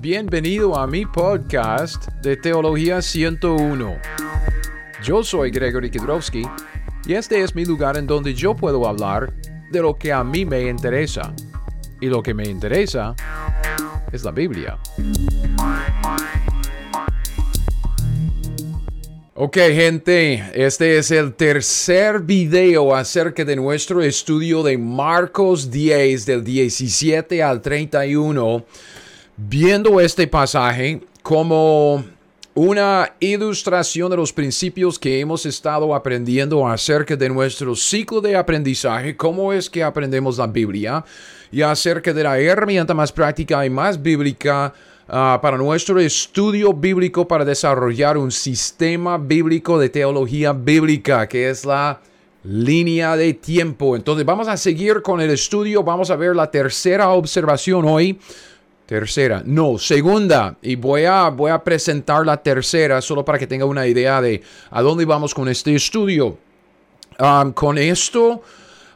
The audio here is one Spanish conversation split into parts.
Bienvenido a mi podcast de Teología 101. Yo soy Gregory Kidrowski y este es mi lugar en donde yo puedo hablar de lo que a mí me interesa. Y lo que me interesa es la Biblia. Ok gente, este es el tercer video acerca de nuestro estudio de Marcos 10 del 17 al 31, viendo este pasaje como una ilustración de los principios que hemos estado aprendiendo acerca de nuestro ciclo de aprendizaje, cómo es que aprendemos la Biblia y acerca de la herramienta más práctica y más bíblica Ah, para nuestro estudio bíblico para desarrollar un sistema bíblico de teología bíblica, que es la línea de tiempo. Entonces vamos a seguir con el estudio, vamos a ver la tercera observación hoy. Tercera, no, segunda. Y voy a, voy a presentar la tercera solo para que tenga una idea de a dónde vamos con este estudio. Ah, con esto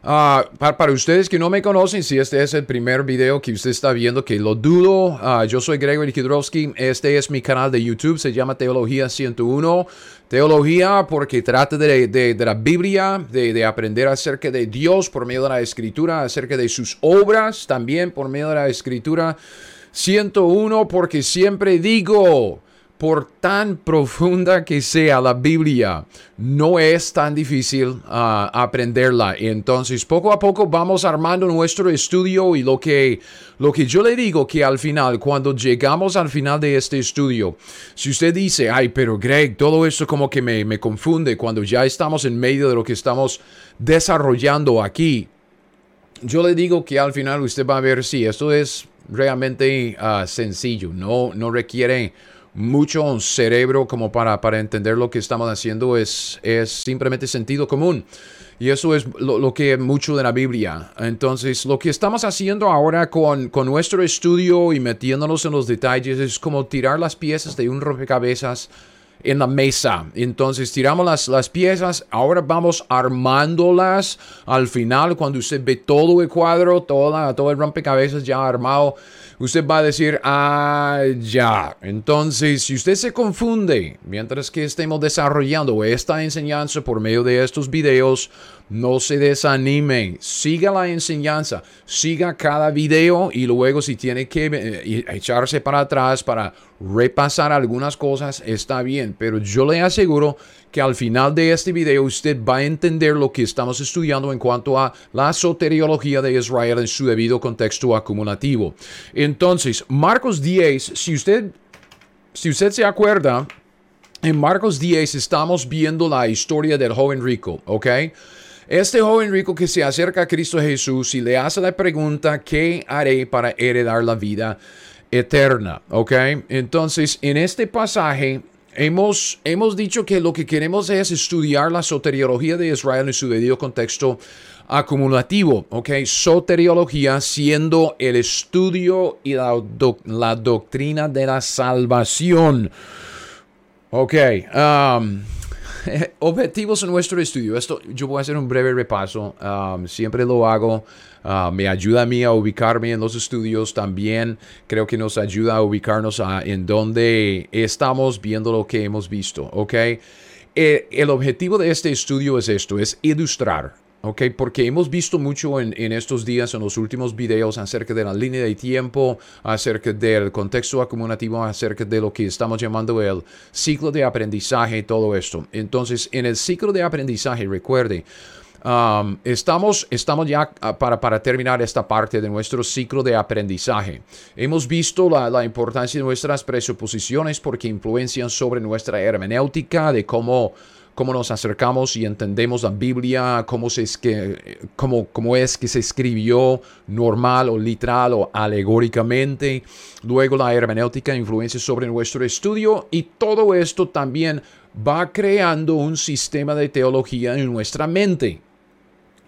Ah, para, ustedes que no me conocen, si este es el primer video que usted está viendo, que lo dudo, ah, yo soy Gregory Kidrowski, este es mi canal de YouTube, se llama Teología 101. Teología porque trata de, de, la Biblia, de, de, aprender acerca de Dios por medio de la Escritura, acerca de sus obras también por medio de la Escritura. 101 porque siempre digo, por tan profunda que sea la Biblia, no es tan difícil ah, aprenderla. Entonces, poco a poco vamos armando nuestro estudio y lo que, lo que yo le digo que al final, cuando llegamos al final de este estudio, si usted dice, ay, pero Greg, todo esto como que me, me confunde cuando ya estamos en medio de lo que estamos desarrollando aquí, yo le digo que al final usted va a ver si esto es realmente ah, sencillo, no, no requiere mucho cerebro como para, para entender lo que estamos haciendo, es, es simplemente sentido común. Y eso es lo, que es mucho de la Biblia. Entonces, lo que estamos haciendo ahora con, con nuestro estudio y metiéndonos en los detalles es como tirar las piezas de un rompecabezas en la mesa. Entonces tiramos las, las, piezas, ahora vamos armándolas. Al final, cuando usted ve todo el cuadro, toda, todo el rompecabezas ya armado, usted va a decir, ah, ya. Entonces, si usted se confunde mientras que estemos desarrollando esta enseñanza por medio de estos videos, no se desanime, siga la enseñanza, siga cada video y luego si tiene que eh, echarse para atrás para repasar algunas cosas, está bien, pero yo le aseguro que al final de este video usted va a entender lo que estamos estudiando en cuanto a la soteriología de Israel en su debido contexto acumulativo. Entonces, Marcos 10, si usted, si usted se acuerda, en Marcos 10 estamos viendo la historia del joven rico, ¿ok? Este joven rico que se acerca a Cristo Jesús y le hace la pregunta, ¿qué haré para heredar la vida eterna? ¿Ok? Entonces, en este pasaje hemos, hemos dicho que lo que queremos es estudiar la soteriología de Israel en su debido contexto acumulativo, ¿ok? Soteriología siendo el estudio y la, doctrina de la salvación. Ok. Um, objetivos en nuestro estudio. Esto, yo voy a hacer un breve repaso. Um, siempre lo hago. Uh, me ayuda a mí a ubicarme en los estudios. También creo que nos ayuda a ubicarnos en donde estamos viendo lo que hemos visto. ¿Ok? Eh, el objetivo de este estudio es esto, es ilustrar ¿ok? Porque hemos visto mucho en, estos días, en los últimos videos, acerca de la línea de tiempo, acerca del contexto acumulativo, acerca de lo que estamos llamando el ciclo de aprendizaje y todo esto. Entonces, en el ciclo de aprendizaje, recuerde, um, estamos, estamos ya ah, para, para terminar esta parte de nuestro ciclo de aprendizaje. Hemos visto la, la importancia de nuestras presuposiciones porque influencian sobre nuestra hermenéutica, de cómo cómo nos acercamos y entendemos la Biblia, cómo, es que, cómo, cómo es que se escribió normal o literal o alegóricamente. Luego la hermenéutica influencia sobre nuestro estudio y todo esto también va creando un sistema de teología en nuestra mente.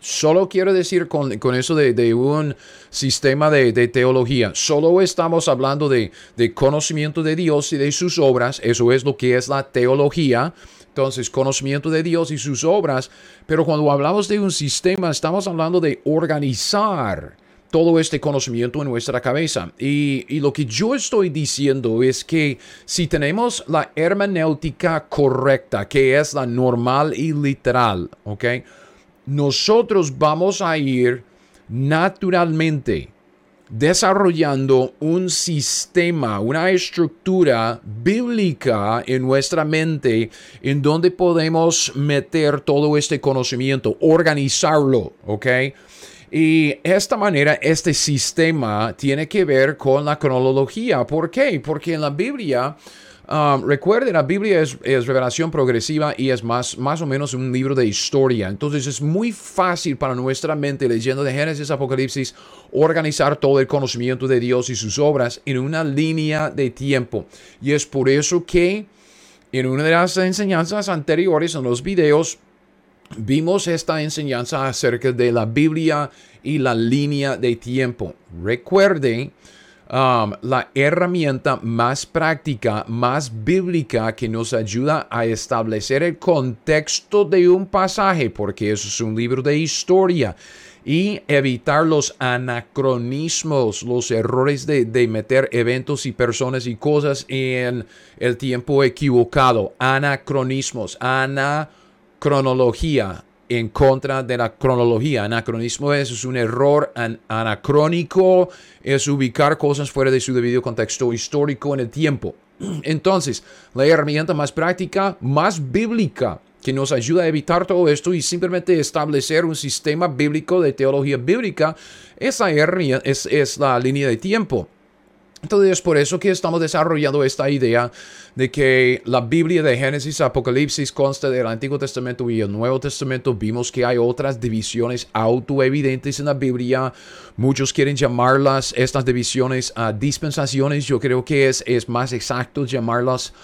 Solo quiero decir con, eso de, un sistema de, teología, solo estamos hablando de, de, conocimiento de Dios y de sus obras, eso es lo que es la teología, entonces, conocimiento de Dios y sus obras. Pero cuando hablamos de un sistema, estamos hablando de organizar todo este conocimiento en nuestra cabeza. Y, y, lo que yo estoy diciendo es que si tenemos la hermenéutica correcta, que es la normal y literal, ¿ok? Nosotros vamos a ir naturalmente desarrollando un sistema, una estructura bíblica en nuestra mente en donde podemos meter todo este conocimiento, organizarlo, ¿ok? Y esta manera, este sistema tiene que ver con la cronología. ¿Por qué? Porque en la Biblia Um, la Biblia es, revelación progresiva y es más, más o menos un libro de historia. Entonces es muy fácil para nuestra mente, leyendo de Génesis, Apocalipsis, organizar todo el conocimiento de Dios y sus obras en una línea de tiempo. Y es por eso que en una de las enseñanzas anteriores, en los videos, vimos esta enseñanza acerca de la Biblia y la línea de tiempo. Recuerden Um, la herramienta más práctica, más bíblica que nos ayuda a establecer el contexto de un pasaje, porque eso es un libro de historia, y evitar los anacronismos, los errores de, de meter eventos y personas y cosas en el tiempo equivocado, anacronismos, anacronología en contra de la cronología. Anacronismo es, un error anacrónico, es ubicar cosas fuera de su debido contexto histórico en el tiempo. Entonces, la herramienta más práctica, más bíblica, que nos ayuda a evitar todo esto y simplemente establecer un sistema bíblico de teología bíblica, esa es, es la línea de tiempo. Entonces es por eso que estamos desarrollando esta idea de que la Biblia de Génesis, Apocalipsis consta del Antiguo Testamento y el Nuevo Testamento. Vimos que hay otras divisiones autoevidentes en la Biblia. Muchos quieren llamarlas estas divisiones a dispensaciones. Yo creo que es, es más exacto llamarlas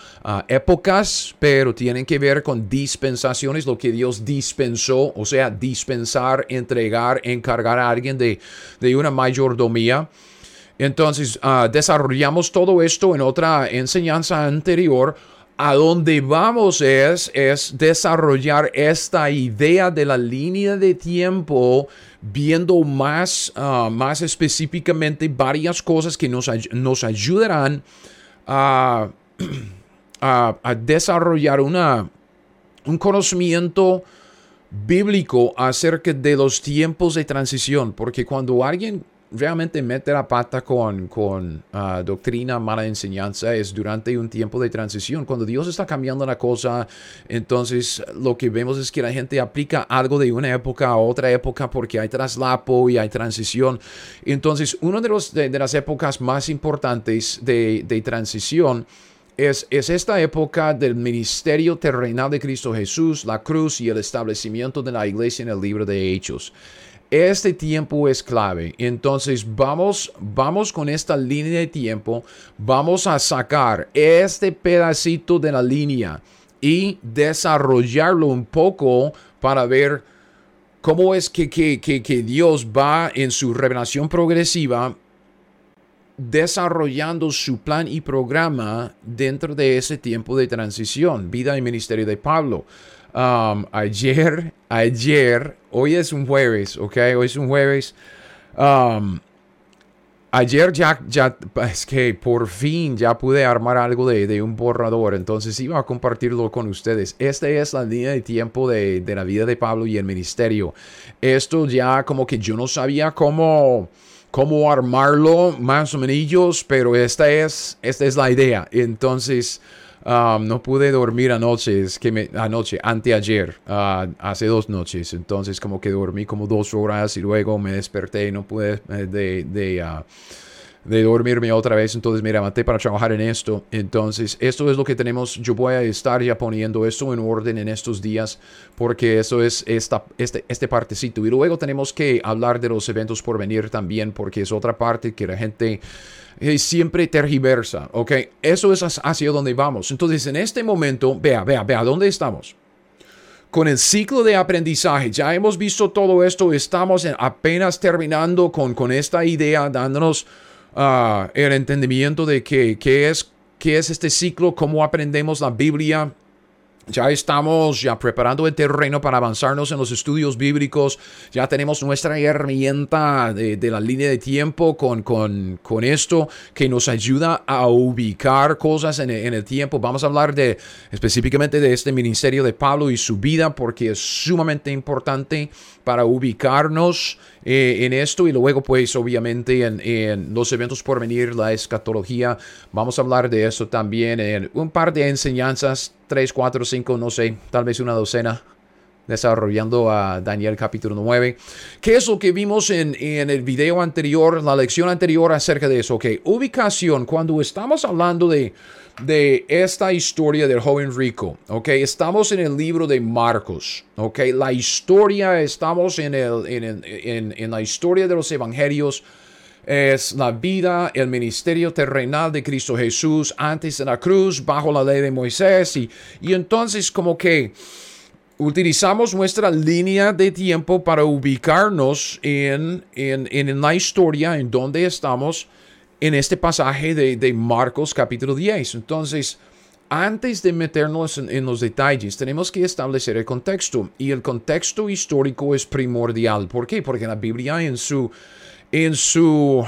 épocas, pero tienen que ver con dispensaciones, lo que Dios dispensó, o sea, dispensar, entregar, encargar a alguien de, de una mayordomía. Entonces, ah, desarrollamos todo esto en otra enseñanza anterior. A donde vamos es, es desarrollar esta idea de la línea de tiempo, viendo más, ah, más específicamente varias cosas que nos, nos ayudarán a, a, desarrollar una, un conocimiento bíblico acerca de los tiempos de transición, porque cuando alguien realmente mete la pata con, con ah, doctrina, mala enseñanza, es durante un tiempo de transición. Cuando Dios está cambiando la cosa, entonces lo que vemos es que la gente aplica algo de una época a otra época porque hay traslapo y hay transición. Entonces, una de, los, de, las épocas más importantes de, de transición es, es, esta época del ministerio terrenal de Cristo Jesús, la cruz y el establecimiento de la iglesia en el libro de Hechos. Este tiempo es clave. Entonces vamos, vamos con esta línea de tiempo. Vamos a sacar este pedacito de la línea y desarrollarlo un poco para ver cómo es que, que, que Dios va en su revelación progresiva desarrollando su plan y programa dentro de ese tiempo de transición, vida y ministerio de Pablo. Um, ayer, ayer, hoy es un jueves, ¿ok? Hoy es un jueves. Um, ayer ya, ya, es que por fin ya pude armar algo de, de, un borrador, entonces iba a compartirlo con ustedes. Esta es la línea de tiempo de, de la vida de Pablo y el ministerio. Esto ya como que yo no sabía cómo cómo armarlo más o menos, pero esta es, esta es la idea. Entonces, Um, no pude dormir anoche, es que me, anoche, anteayer, uh, hace dos noches. Entonces, como que dormí como dos horas y luego me desperté y no pude eh, de, de, uh, de, dormirme otra vez. Entonces, me levanté para trabajar en esto. Entonces, esto es lo que tenemos. Yo voy a estar ya poniendo esto en orden en estos días porque eso es esta, este, este partecito. Y luego tenemos que hablar de los eventos por venir también porque es otra parte que la gente siempre tergiversa, ¿ok? Eso es hacia donde vamos. Entonces, en este momento, vea, vea, vea, ¿dónde estamos? Con el ciclo de aprendizaje, ya hemos visto todo esto, estamos apenas terminando con, con esta idea, dándonos uh, el entendimiento de que, qué es, qué es este ciclo, cómo aprendemos la Biblia, ya estamos ya preparando el terreno para avanzarnos en los estudios bíblicos. Ya tenemos nuestra herramienta de, la línea de tiempo con, con, con, esto que nos ayuda a ubicar cosas en en el, tiempo. Vamos a hablar de específicamente de este ministerio de Pablo y su vida porque es sumamente importante para ubicarnos eh, en esto y luego pues obviamente en, en, los eventos por venir, la escatología, vamos a hablar de eso también en un par de enseñanzas, 3, 4, 5, no sé, tal vez una docena desarrollando a Daniel capítulo 9. ¿Qué es lo que vimos en, en, el video anterior, la lección anterior acerca de eso? Ok, ubicación, cuando estamos hablando de de esta historia del joven rico, ¿ok? Estamos en el libro de Marcos, ¿ok? La historia, estamos en, el, en, en, la historia de los evangelios, es la vida, el ministerio terrenal de Cristo Jesús antes de la cruz, bajo la ley de Moisés, y, y entonces como que utilizamos nuestra línea de tiempo para ubicarnos en, en, en la historia, en donde estamos, en este pasaje de, Marcos capítulo 10. Entonces, antes de meternos en, los detalles, tenemos que establecer el contexto. Y el contexto histórico es primordial. ¿Por qué? Porque la Biblia en su, en su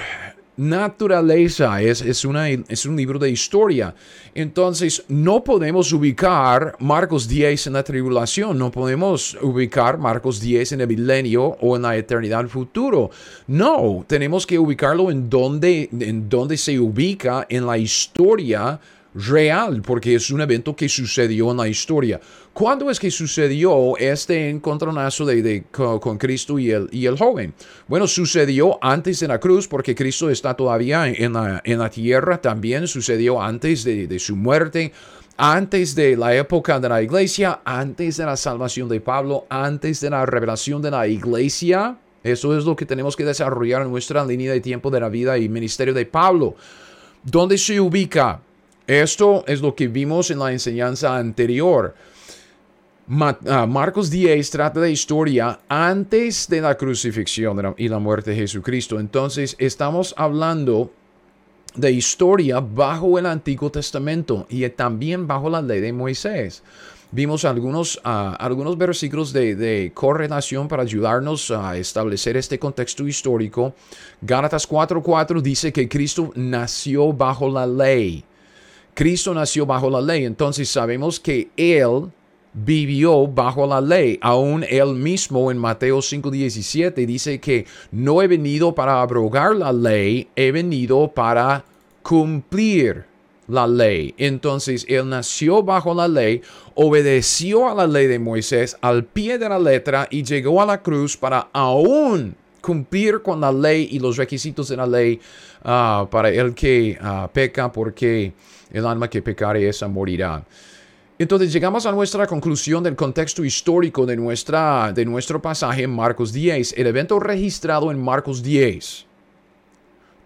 naturaleza, es, es, una, es un libro de historia. Entonces, no podemos ubicar Marcos 10 en la tribulación, no podemos ubicar Marcos 10 en el milenio o en la eternidad futuro. No, tenemos que ubicarlo en donde, en donde se ubica en la historia real, porque es un evento que sucedió en la historia. ¿Cuándo es que sucedió este encontronazo de, con, Cristo y el, y el joven? Bueno, sucedió antes de la cruz, porque Cristo está todavía en la, en la tierra, también sucedió antes de, de su muerte, antes de la época de la iglesia, antes de la salvación de Pablo, antes de la revelación de la iglesia. Eso es lo que tenemos que desarrollar en nuestra línea de tiempo de la vida y ministerio de Pablo. ¿Dónde se ubica? Esto es lo que vimos en la enseñanza anterior. Ah, Marcos 10 trata de historia antes de la crucifixión y la muerte de Jesucristo. Entonces estamos hablando de historia bajo el Antiguo Testamento y también bajo la ley de Moisés. Vimos algunos, ah, algunos versículos de, de, correlación para ayudarnos a establecer este contexto histórico. Gálatas 4:4 dice que Cristo nació bajo la ley. Cristo nació bajo la ley, entonces sabemos que Él vivió bajo la ley. Aún Él mismo en Mateo 5:17 dice que no he venido para abrogar la ley, he venido para cumplir la ley. Entonces Él nació bajo la ley, obedeció a la ley de Moisés al pie de la letra y llegó a la cruz para aún cumplir con la ley y los requisitos de la ley ah, para el que ah, peca porque el alma que pecare esa morirá. Entonces llegamos a nuestra conclusión del contexto histórico de, nuestra, de nuestro pasaje en Marcos 10. El evento registrado en Marcos 10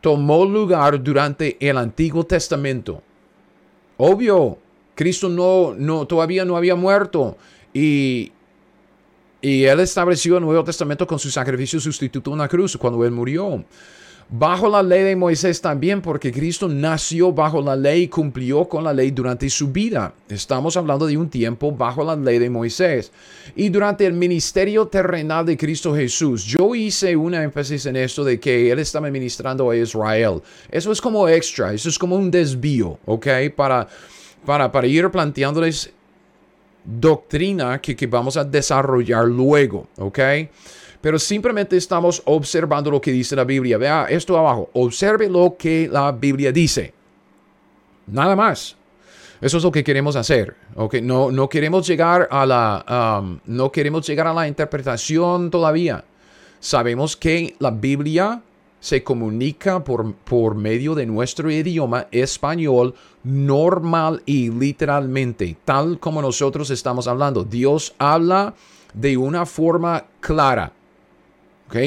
tomó lugar durante el Antiguo Testamento. Obvio, Cristo no, no, todavía no había muerto y, y Él estableció el Nuevo Testamento con su sacrificio sustituto en la cruz cuando Él murió bajo la ley de Moisés también, porque Cristo nació bajo la ley y cumplió con la ley durante su vida. Estamos hablando de un tiempo bajo la ley de Moisés. Y durante el ministerio terrenal de Cristo Jesús, yo hice una énfasis en esto de que Él estaba ministrando a Israel. Eso es como extra, eso es como un desvío, ¿ok? Para, para, para ir planteándoles doctrina que, que vamos a desarrollar luego, ¿ok? Pero simplemente estamos observando lo que dice la Biblia. Vea esto abajo, observe lo que la Biblia dice. Nada más. Eso es lo que queremos hacer. Okay? No, no queremos llegar a la, um, no queremos llegar a la interpretación todavía. Sabemos que la Biblia se comunica por, por medio de nuestro idioma español normal y literalmente, tal como nosotros estamos hablando. Dios habla de una forma clara.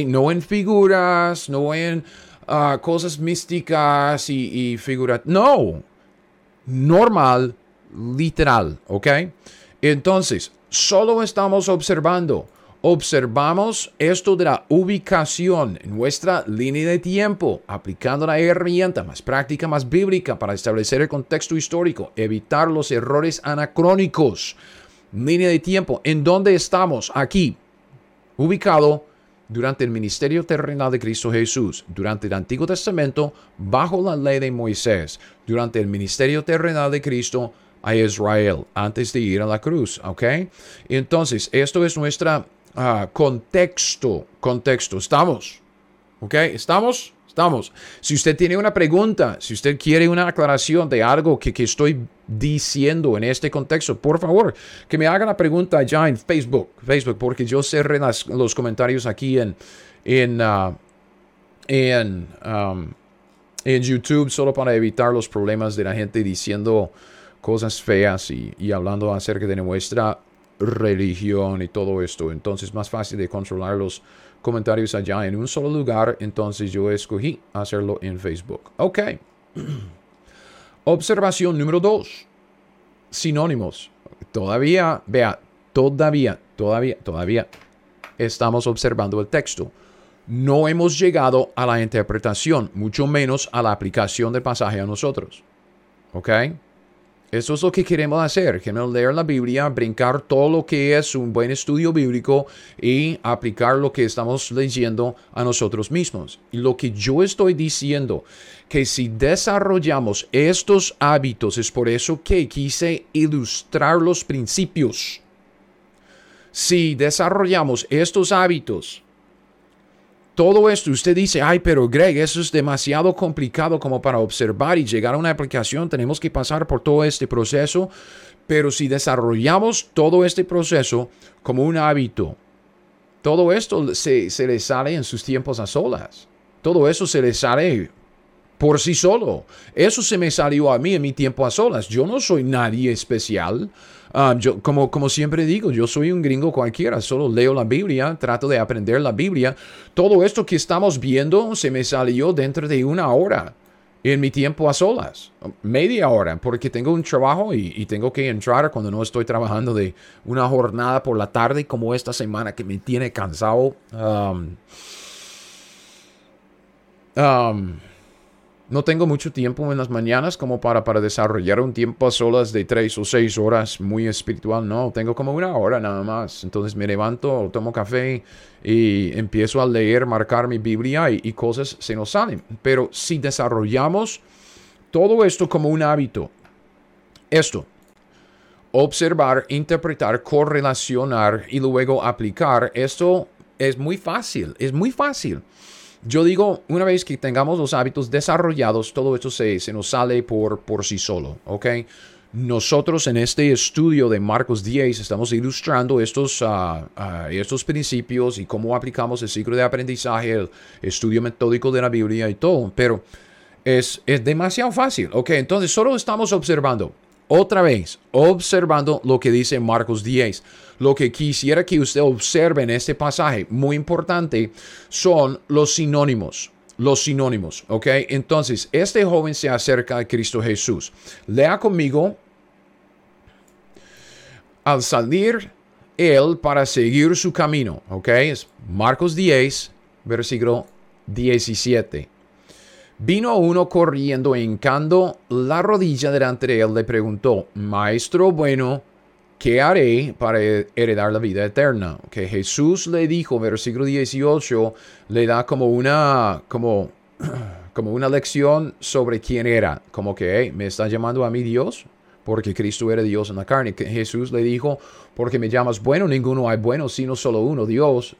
No en figuras, no en ah, cosas místicas y, y figuras. No, normal, literal, ¿ok? Entonces, solo estamos observando. Observamos esto de la ubicación en nuestra línea de tiempo, aplicando la herramienta más práctica, más bíblica para establecer el contexto histórico, evitar los errores anacrónicos. línea de tiempo, en dónde estamos aquí, ubicado durante el ministerio terrenal de Cristo Jesús, durante el Antiguo Testamento, bajo la ley de Moisés, durante el ministerio terrenal de Cristo a Israel, antes de ir a la cruz, ¿ok? Entonces, esto es nuestro ah, contexto, contexto, ¿estamos? ¿Ok? ¿Estamos? Estamos. Si usted tiene una pregunta, si usted quiere una aclaración de algo que, que estoy diciendo en este contexto, por favor, que me haga la pregunta ya en Facebook, Facebook, porque yo cerré los comentarios aquí en, en, uh, en, YouTube solo para evitar los problemas de la gente diciendo cosas feas y, y hablando acerca de nuestra religión y todo esto. Entonces, más fácil de controlar los comentarios allá en un solo lugar, entonces yo escogí hacerlo en Facebook. Ok. Observación número dos. Sinónimos. Todavía, vea, todavía, todavía, todavía estamos observando el texto. No hemos llegado a la interpretación, mucho menos a la aplicación del pasaje a nosotros. ¿Ok? Eso es lo que queremos hacer, queremos leer la Biblia, brincar todo lo que es un buen estudio bíblico y aplicar lo que estamos leyendo a nosotros mismos. Y lo que yo estoy diciendo, que si desarrollamos estos hábitos, es por eso que quise ilustrar los principios. Si desarrollamos estos hábitos, todo esto, usted dice, ay, pero Greg, eso es demasiado complicado como para observar y llegar a una aplicación. Tenemos que pasar por todo este proceso. Pero si desarrollamos todo este proceso como un hábito, todo esto se, se le sale en sus tiempos a solas. Todo eso se le sale por sí solo. Eso se me salió a mí en mi tiempo a solas. Yo no soy nadie especial. Ah, yo, como, como siempre digo, yo soy un gringo cualquiera, solo leo la Biblia, trato de aprender la Biblia. Todo esto que estamos viendo se me salió dentro de una hora en mi tiempo a solas, media hora, porque tengo un trabajo y, tengo que entrar cuando no estoy trabajando de una jornada por la tarde como esta semana que me tiene cansado. Um, um, no tengo mucho tiempo en las mañanas como para, para desarrollar un tiempo a solas de tres o seis horas muy espiritual. No, tengo como una hora nada más. Entonces me levanto, tomo café y empiezo a leer, marcar mi Biblia y, y cosas se nos salen. Pero si desarrollamos todo esto como un hábito, esto, observar, interpretar, correlacionar y luego aplicar, esto es muy fácil, es muy fácil. Yo digo, una vez que tengamos los hábitos desarrollados, todo esto se, se nos sale por, por sí solo, ¿ok? Nosotros en este estudio de Marcos 10 estamos ilustrando estos, uh, estos principios y cómo aplicamos el ciclo de aprendizaje, el estudio metódico de la Biblia y todo, pero es, es demasiado fácil, ¿ok? Entonces solo estamos observando otra vez, observando lo que dice Marcos 10. Lo que quisiera que usted observe en este pasaje, muy importante, son los sinónimos. Los sinónimos, ¿ok? Entonces, este joven se acerca a Cristo Jesús. Lea conmigo. Al salir él para seguir su camino, ¿ok? Es Marcos 10, versículo 17. Vino uno corriendo hincando la rodilla delante de él, le preguntó, Maestro bueno, ¿qué haré para heredar la vida eterna? Que Jesús le dijo, versículo 18, le da como una, como, como una lección sobre quién era. Como que, ¿me está llamando a mí Dios? Porque Cristo era Dios en la carne. Jesús le dijo, porque me llamas bueno, ninguno hay bueno, sino solo uno, Dios.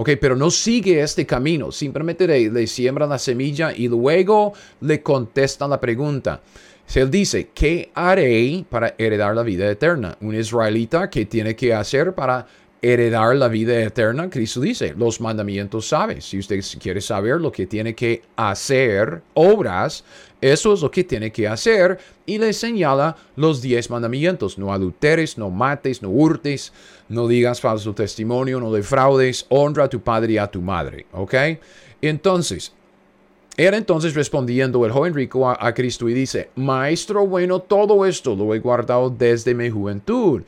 Ok, pero no sigue este camino, simplemente le, le siembra la semilla y luego le contesta la pregunta. Él dice, ¿qué haré para heredar la vida eterna? Un israelita, ¿qué tiene que hacer para heredar la vida eterna? Cristo dice, los mandamientos sabes. Si usted quiere saber lo que tiene que hacer, obras, eso es lo que tiene que hacer. Y le señala los diez mandamientos. No adulteres, no mates, no hurtes, no digas falso testimonio, no defraudes, honra a tu padre y a tu madre. ¿Ok? Entonces, era entonces respondiendo el joven rico a, Cristo y dice, Maestro bueno, todo esto lo he guardado desde mi juventud.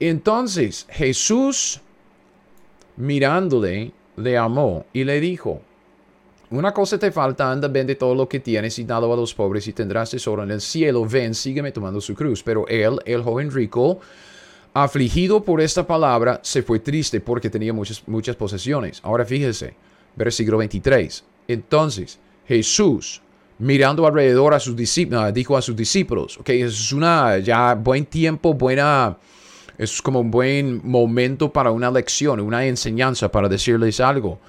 Entonces Jesús, mirándole, le amó y le dijo, una cosa te falta, anda, vende todo lo que tienes y dalo a los pobres y tendrás tesoro en el cielo. Ven, sígueme tomando su cruz. Pero él, el joven rico, afligido por esta palabra, se fue triste porque tenía muchas, muchas posesiones. Ahora fíjese, versículo 23. Entonces Jesús, mirando alrededor a sus discípulos, dijo a sus discípulos, ok, es una ya buen tiempo, buena, es como un buen momento para una lección, una enseñanza para decirles algo.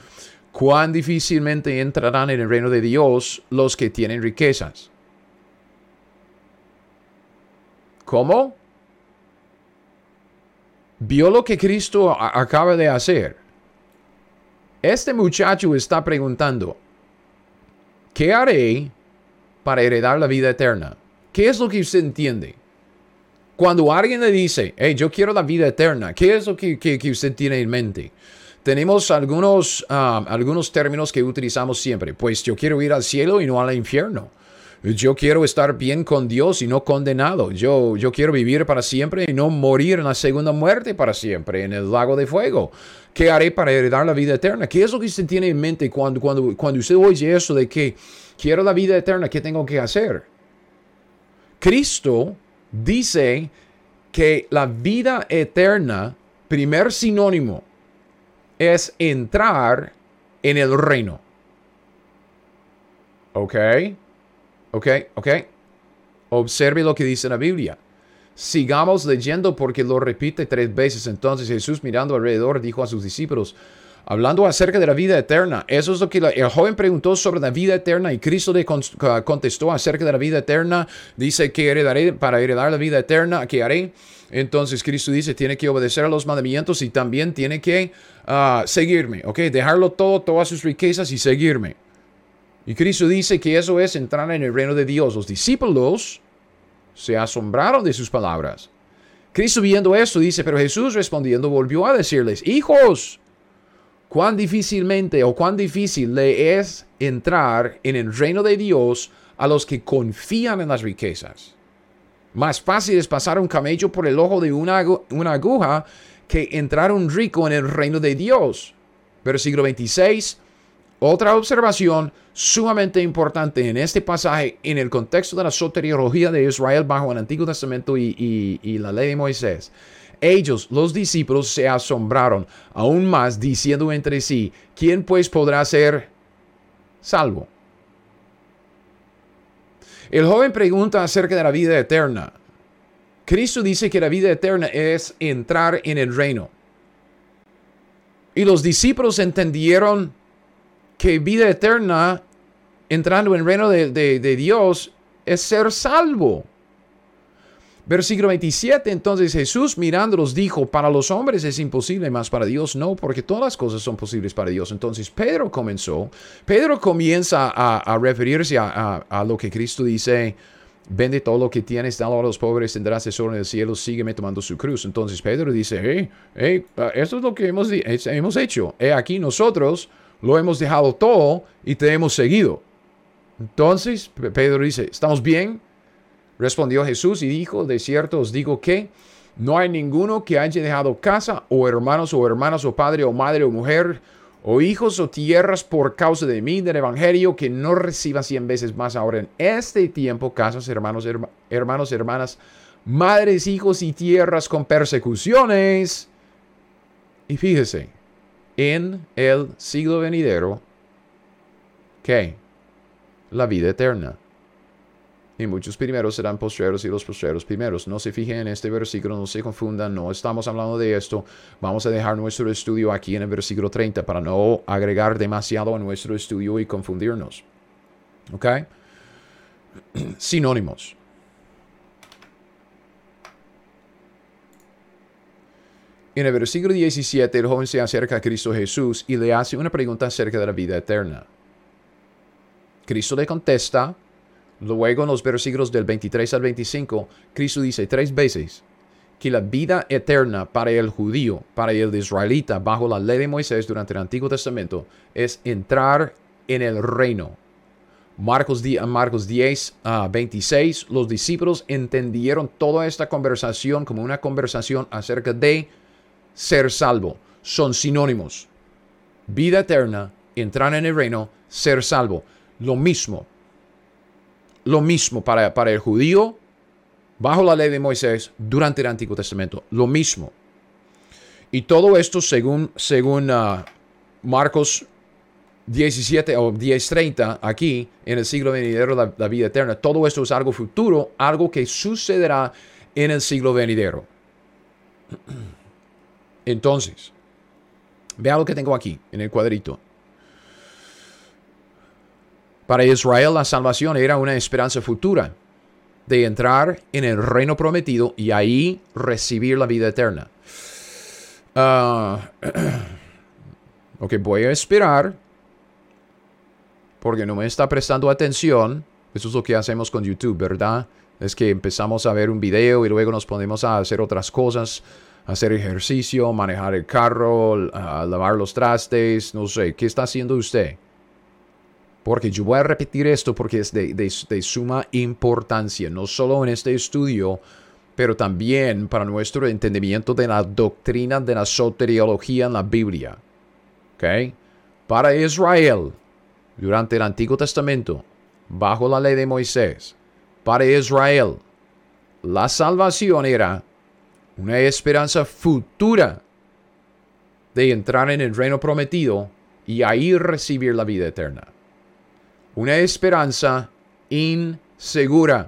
Cuán difícilmente entrarán en el reino de Dios los que tienen riquezas. ¿Cómo? Vio lo que Cristo acaba de hacer. Este muchacho está preguntando, ¿qué haré para heredar la vida eterna? ¿Qué es lo que usted entiende? Cuando alguien le dice, hey, yo quiero la vida eterna, ¿qué es lo que, usted tiene en mente? Tenemos algunos, ah, algunos términos que utilizamos siempre. Pues yo quiero ir al cielo y no al infierno. Yo quiero estar bien con Dios y no condenado. Yo, yo quiero vivir para siempre y no morir en la segunda muerte para siempre, en el lago de fuego. ¿Qué haré para heredar la vida eterna? ¿Qué es lo que usted tiene en mente cuando, cuando, cuando usted oye eso de que quiero la vida eterna? ¿Qué tengo que hacer? Cristo dice que la vida eterna, primer sinónimo, es entrar en el reino. ¿Ok? ¿Ok? ¿Ok? Observe lo que dice la Biblia. Sigamos leyendo porque lo repite tres veces. Entonces Jesús mirando alrededor dijo a sus discípulos, hablando acerca de la vida eterna. Eso es lo que el joven preguntó sobre la vida eterna y Cristo le contestó acerca de la vida eterna. Dice que heredaré para heredar la vida eterna, ¿qué haré? Entonces Cristo dice, tiene que obedecer a los mandamientos y también tiene que ah, seguirme, ¿ok? Dejarlo todo, todas sus riquezas y seguirme. Y Cristo dice que eso es entrar en el reino de Dios. Los discípulos se asombraron de sus palabras. Cristo viendo esto dice, pero Jesús respondiendo volvió a decirles, hijos, cuán difícilmente o cuán difícil le es entrar en el reino de Dios a los que confían en las riquezas. Más fácil es pasar un camello por el ojo de una, una aguja que entrar un rico en el reino de Dios. Versículo 26. Otra observación sumamente importante en este pasaje, en el contexto de la soteriología de Israel bajo el Antiguo Testamento y, la ley de Moisés. Ellos, los discípulos, se asombraron aún más diciendo entre sí, ¿quién pues podrá ser salvo? El joven pregunta acerca de la vida eterna. Cristo dice que la vida eterna es entrar en el reino. Y los discípulos entendieron que vida eterna, entrando en el reino de, Dios, es ser salvo. Versículo 27, entonces Jesús mirándolos dijo, para los hombres es imposible, mas para Dios no, porque todas las cosas son posibles para Dios. Entonces Pedro comenzó, Pedro comienza a, referirse a, lo que Cristo dice, vende todo lo que tienes, dalo a los pobres, tendrás tesoro en el cielo, sígueme tomando su cruz. Entonces Pedro dice, hey, hey, esto es lo que hemos, hemos hecho. He aquí nosotros lo hemos dejado todo y te hemos seguido. Entonces Pedro dice, ¿estamos bien? Respondió Jesús y dijo, de cierto os digo que no hay ninguno que haya dejado casa o hermanos o hermanas o padre o madre o mujer o hijos o tierras por causa de mí, del Evangelio, que no reciba cien veces más ahora en este tiempo casas, hermanos, hermanos, hermanas, madres, hijos y tierras con persecuciones. Y fíjese, en el siglo venidero, ¿qué? La vida eterna. Y muchos primeros serán postreros y los postreros primeros. No se fijen en este versículo, no se confundan, no estamos hablando de esto. Vamos a dejar nuestro estudio aquí en el versículo 30 para no agregar demasiado a nuestro estudio y confundirnos. ¿Ok? Sinónimos. En el versículo 17, el joven se acerca a Cristo Jesús y le hace una pregunta acerca de la vida eterna. Cristo le contesta. Luego en los versículos del 23 al 25, Cristo dice tres veces que la vida eterna para el judío, para el israelita, bajo la ley de Moisés durante el Antiguo Testamento, es entrar en el reino. Marcos, Marcos 10, 26, los discípulos entendieron toda esta conversación como una conversación acerca de ser salvo. Son sinónimos. Vida eterna, entrar en el reino, ser salvo. Lo mismo. Lo mismo para, para el judío bajo la ley de Moisés durante el Antiguo Testamento. Lo mismo. Y todo esto según, según uh, Marcos 17 o 10.30 aquí en el siglo venidero la, la vida eterna. Todo esto es algo futuro, algo que sucederá en el siglo venidero. Entonces, vea lo que tengo aquí en el cuadrito. Para Israel la salvación era una esperanza futura de entrar en el reino prometido y ahí recibir la vida eterna. Uh, ok, voy a esperar porque no me está prestando atención. Eso es lo que hacemos con YouTube, ¿verdad? Es que empezamos a ver un video y luego nos ponemos a hacer otras cosas, hacer ejercicio, manejar el carro, lavar los trastes, no sé, ¿qué está haciendo usted? Porque yo voy a repetir esto porque es de, suma importancia, no solo en este estudio, pero también para nuestro entendimiento de la doctrina de la soteriología en la Biblia. ¿Ok? Para Israel, durante el Antiguo Testamento, bajo la ley de Moisés, para Israel, la salvación era una esperanza futura de entrar en el reino prometido y ahí recibir la vida eterna una esperanza insegura.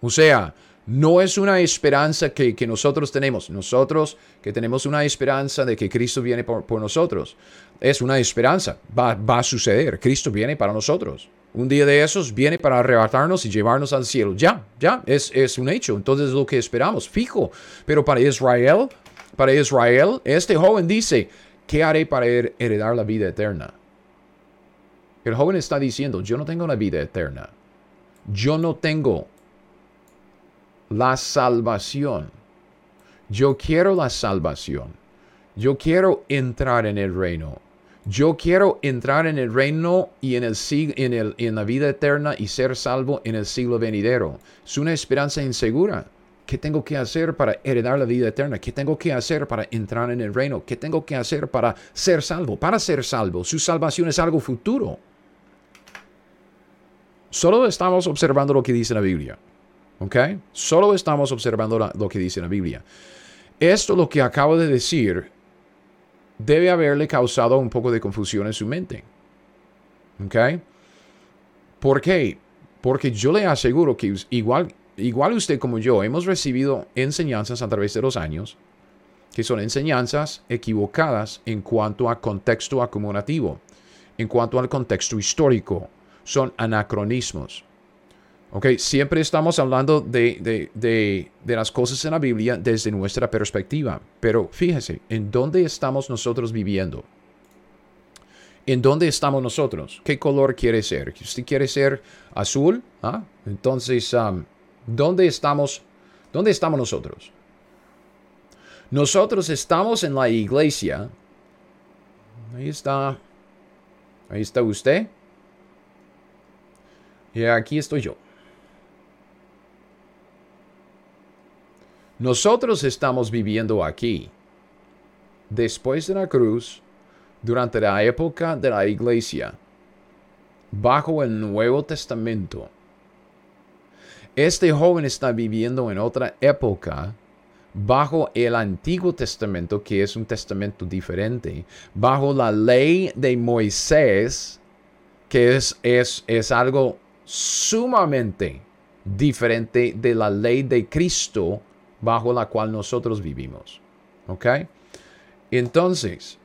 O sea, no es una esperanza que, nosotros tenemos. Nosotros que tenemos una esperanza de que Cristo viene por, nosotros. Es una esperanza. Va, a suceder. Cristo viene para nosotros. Un día de esos viene para arrebatarnos y llevarnos al cielo. Ya, ya, es, es un hecho. Entonces es lo que esperamos, fijo. Pero para Israel, para Israel, este joven dice, ¿qué haré para heredar la vida eterna? El joven está diciendo, yo no tengo una vida eterna. Yo no tengo la salvación. Yo quiero la salvación. Yo quiero entrar en el reino. Yo quiero entrar en el reino y en, el, en, el, en la vida eterna y ser salvo en el siglo venidero. Es una esperanza insegura. ¿Qué tengo que hacer para heredar la vida eterna? ¿Qué tengo que hacer para entrar en el reino? ¿Qué tengo que hacer para ser salvo? Para ser salvo, su salvación es algo futuro. Solo estamos observando lo que dice la Biblia. ¿Ok? Solo estamos observando lo que dice la Biblia. Esto lo que acabo de decir debe haberle causado un poco de confusión en su mente. ¿Ok? ¿Por qué? Porque yo le aseguro que igual, igual usted como yo hemos recibido enseñanzas a través de los años que son enseñanzas equivocadas en cuanto a contexto acumulativo, en cuanto al contexto histórico, son anacronismos. ¿Ok? Siempre estamos hablando de, las cosas en la Biblia desde nuestra perspectiva. Pero fíjese, ¿en dónde estamos nosotros viviendo? ¿En dónde estamos nosotros? ¿Qué color quiere ser? ¿Usted quiere ser azul? ¿Ah? Entonces, um, ¿dónde estamos? ¿Dónde estamos nosotros? Nosotros estamos en la iglesia. Ahí está. Ahí está usted. Y aquí estoy yo. Nosotros estamos viviendo aquí, después de la cruz, durante la época de la iglesia, bajo el Nuevo Testamento. Este joven está viviendo en otra época, bajo el Antiguo Testamento, que es un testamento diferente, bajo la ley de Moisés, que es, es, es algo sumamente diferente de la ley de Cristo bajo la cual nosotros vivimos. ¿Ok? Entonces,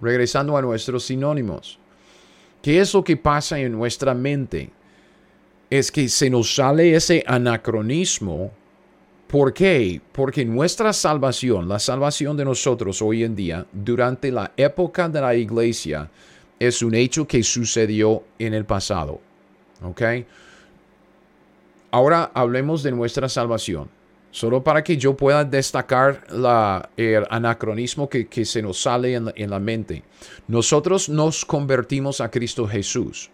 regresando a nuestros sinónimos, ¿qué es lo que pasa en nuestra mente? Es que se nos sale ese anacronismo. ¿Por qué? Porque nuestra salvación, la salvación de nosotros hoy en día, durante la época de la iglesia, es un hecho que sucedió en el pasado. ¿Ok? Ahora hablemos de nuestra salvación. Solo para que yo pueda destacar el anacronismo que, se nos sale en la, en la, mente. Nosotros nos convertimos a Cristo Jesús.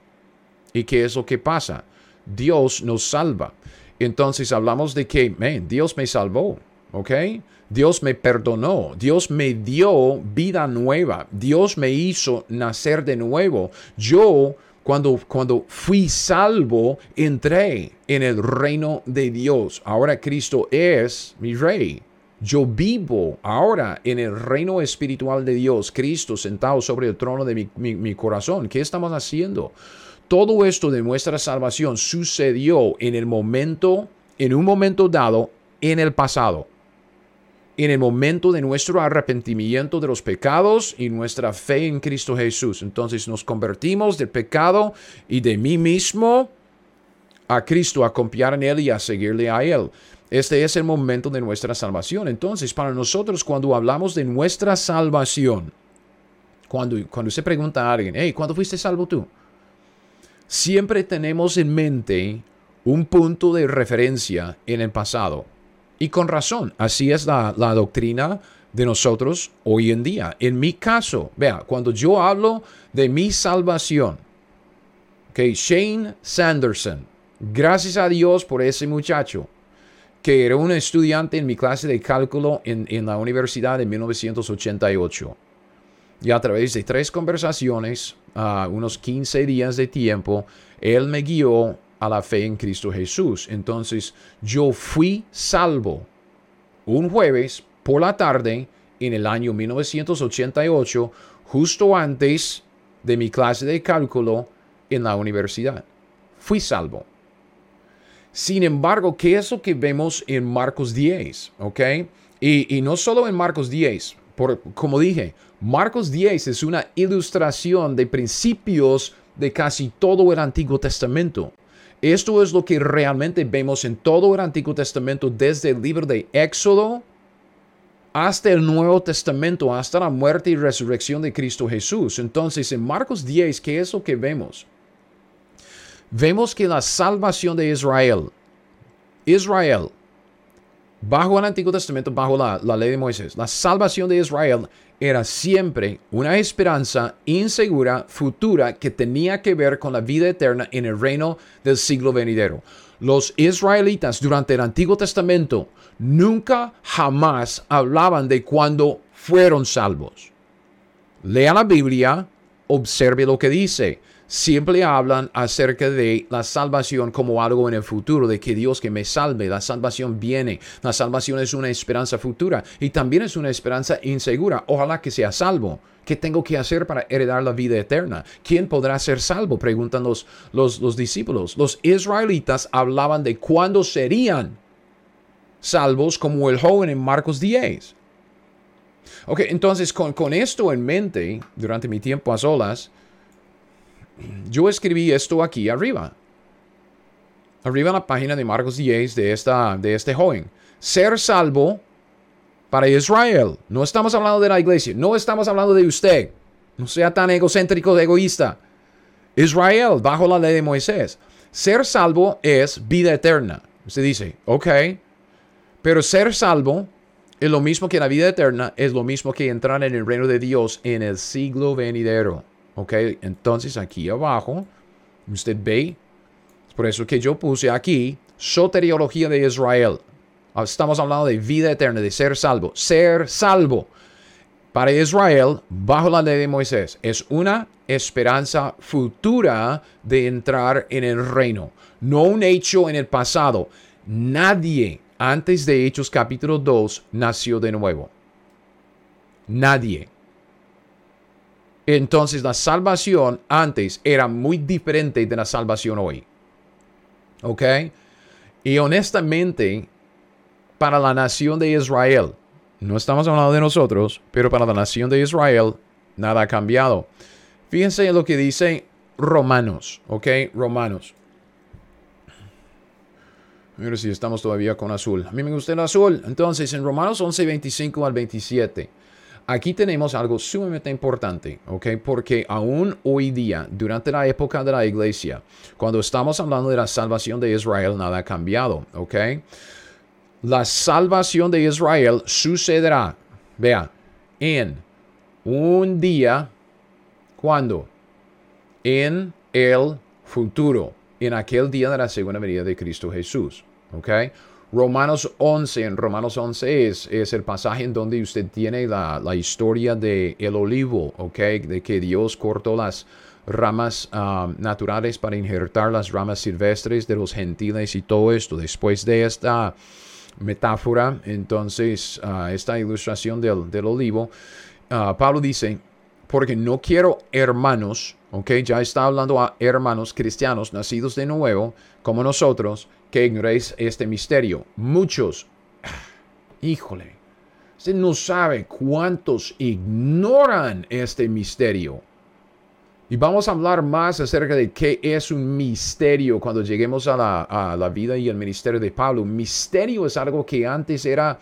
¿Y qué es lo que pasa? Dios nos salva. Entonces hablamos de que, man, Dios me salvó. ¿Ok? Dios me perdonó, Dios me dio vida nueva, Dios me hizo nacer de nuevo. Yo Cuando, cuando fui salvo, entré en el reino de Dios. Ahora Cristo es mi rey. Yo vivo ahora en el reino espiritual de Dios, Cristo sentado sobre el trono de mi, mi corazón. ¿Qué estamos haciendo? Todo esto de nuestra salvación sucedió en el momento, en un momento dado, en el pasado. En el momento de nuestro arrepentimiento de los pecados y nuestra fe en Cristo Jesús. Entonces nos convertimos del pecado y de mí mismo a Cristo, a confiar en Él y a seguirle a Él. Este es el momento de nuestra salvación. Entonces, para nosotros, cuando hablamos de nuestra salvación, cuando, cuando se pregunta a alguien, hey, ¿cuándo fuiste salvo tú? siempre tenemos en mente un punto de referencia en el pasado. Y con razón, así es la, doctrina de nosotros hoy en día. En mi caso, vea, cuando yo hablo de mi salvación, que Shane Sanderson, gracias a Dios por ese muchacho, que era un estudiante en mi clase de cálculo en, en la universidad en 1988. Y a través de tres conversaciones, unos 15 días de tiempo, Él me guió a la fe en Cristo Jesús. Entonces yo fui salvo un jueves por la tarde en el año 1988, justo antes de mi clase de cálculo en la universidad. Fui salvo. Sin embargo, ¿qué es lo que vemos en Marcos 10? ¿Ok? Y, y no solo en Marcos 10, como dije, Marcos 10 es una ilustración de principios de casi todo el Antiguo Testamento. Esto es lo que realmente vemos en todo el Antiguo Testamento, desde el libro de Éxodo hasta el Nuevo Testamento, hasta la muerte y resurrección de Cristo Jesús. Entonces, en Marcos 10, ¿qué es lo que vemos? Vemos que la salvación de Israel, Israel, bajo el Antiguo Testamento, bajo la, ley de Moisés, la salvación de Israel era siempre una esperanza insegura, futura, que tenía que ver con la vida eterna en el reino del siglo venidero. Los israelitas durante el Antiguo Testamento nunca jamás hablaban de cuando fueron salvos. Lea la Biblia, observe lo que dice siempre hablan acerca de la salvación como algo en el futuro, de que Dios que me salve, la salvación viene, la salvación es una esperanza futura y también es una esperanza insegura. Ojalá que sea salvo. ¿Qué tengo que hacer para heredar la vida eterna? ¿Quién podrá ser salvo? Preguntan los, los, discípulos. Los israelitas hablaban de cuándo serían salvos como el joven en Marcos 10. Ok, entonces con, con esto en mente, durante mi tiempo a solas, yo escribí esto aquí arriba. Arriba en la página de Marcos 10 de, esta, de este joven. Ser salvo para Israel. No estamos hablando de la iglesia. No estamos hablando de usted. No sea tan egocéntrico, egoísta. Israel, bajo la ley de Moisés. Ser salvo es vida eterna. Usted dice, ok. Pero ser salvo es lo mismo que la vida eterna, es lo mismo que entrar en el reino de Dios en el siglo venidero. ¿Ok? Entonces aquí abajo, usted ve, por eso que yo puse aquí, soteriología de Israel. Ah, estamos hablando de vida eterna, de ser salvo. Ser salvo para Israel, bajo la ley de Moisés, es una esperanza futura de entrar en el reino, no un hecho en el pasado. Nadie antes de Hechos capítulo 2 nació de nuevo. Nadie. Entonces la salvación antes era muy diferente de la salvación hoy. ¿Ok? Y honestamente, para la nación de Israel, no estamos hablando de nosotros, pero para la nación de Israel, nada ha cambiado. Fíjense en lo que dice Romanos, ¿ok? Romanos. Mira si estamos todavía con azul. A mí me gusta el azul. Entonces, en Romanos 11, 25 al 27. Aquí tenemos algo sumamente importante, ¿ok? Porque aún hoy día, durante la época de la iglesia, cuando estamos hablando de la salvación de Israel, nada ha cambiado, ¿ok? La salvación de Israel sucederá, vea, en un día, ¿cuándo? En el futuro, en aquel día de la segunda venida de Cristo Jesús, ¿ok? Romanos 11, en Romanos 11 es, es el pasaje en donde usted tiene la, historia de el olivo, ¿ok? De que Dios cortó las, ramas ah, naturales para injertar las ramas silvestres de los gentiles y todo esto. Después de esta metáfora, entonces, ah, esta ilustración del, del olivo, ah, Pablo dice, porque no quiero hermanos, ok, ya está hablando a hermanos cristianos nacidos de nuevo, como nosotros, que ignoréis este misterio. Muchos, híjole, usted no sabe cuántos ignoran este misterio. Y vamos a hablar más acerca de qué es un misterio cuando lleguemos a la, vida y el ministerio de Pablo. Misterio es algo que antes era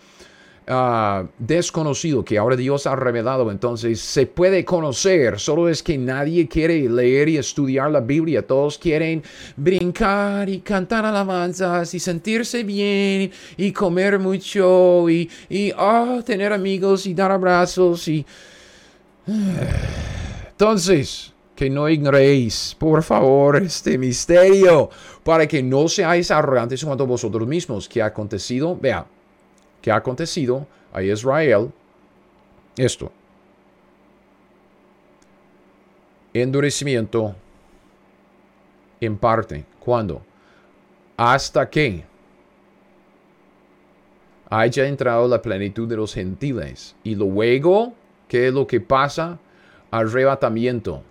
ah, desconocido, que ahora Dios ha revelado. Entonces se puede conocer, solo es que nadie quiere leer y estudiar la Biblia. Todos quieren brincar y cantar alabanzas y sentirse bien y comer mucho y, y ah, tener amigos y dar abrazos y... Entonces, que no ignoréis, por favor, este misterio, para que no seáis arrogantes cuanto vosotros mismos. ¿Qué ha acontecido? Vea, ¿qué ha acontecido a Israel? Esto. Endurecimiento en parte. ¿Cuándo? Hasta que haya entrado la plenitud de los gentiles. Y luego, ¿qué es lo que pasa? Arrebatamiento.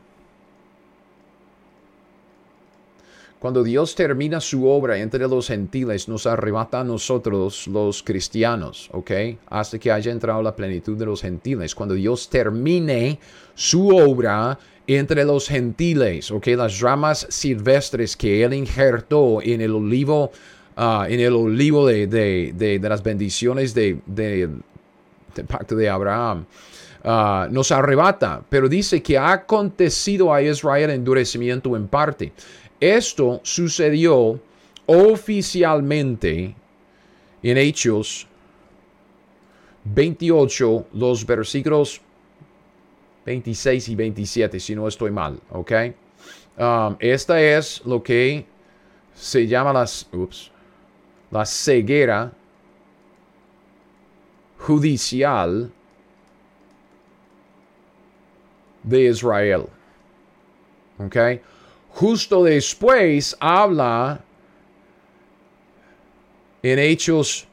Cuando Dios termina su obra entre los gentiles, nos arrebata a nosotros los cristianos, ¿ok? Hasta que haya entrado la plenitud de los gentiles. Cuando Dios termine su obra entre los gentiles, ¿ok? Las ramas silvestres que Él injertó en el olivo, ah, en el olivo de, las bendiciones del pacto de Abraham. Ah, nos arrebata, pero dice que ha acontecido a Israel endurecimiento en parte. Esto sucedió oficialmente en Hechos 28, los versículos 26 y 27, si no estoy mal, ¿ok? Um, esta es lo que se llama las, la ceguera judicial de Israel. ¿Ok? Justo después habla en Hechos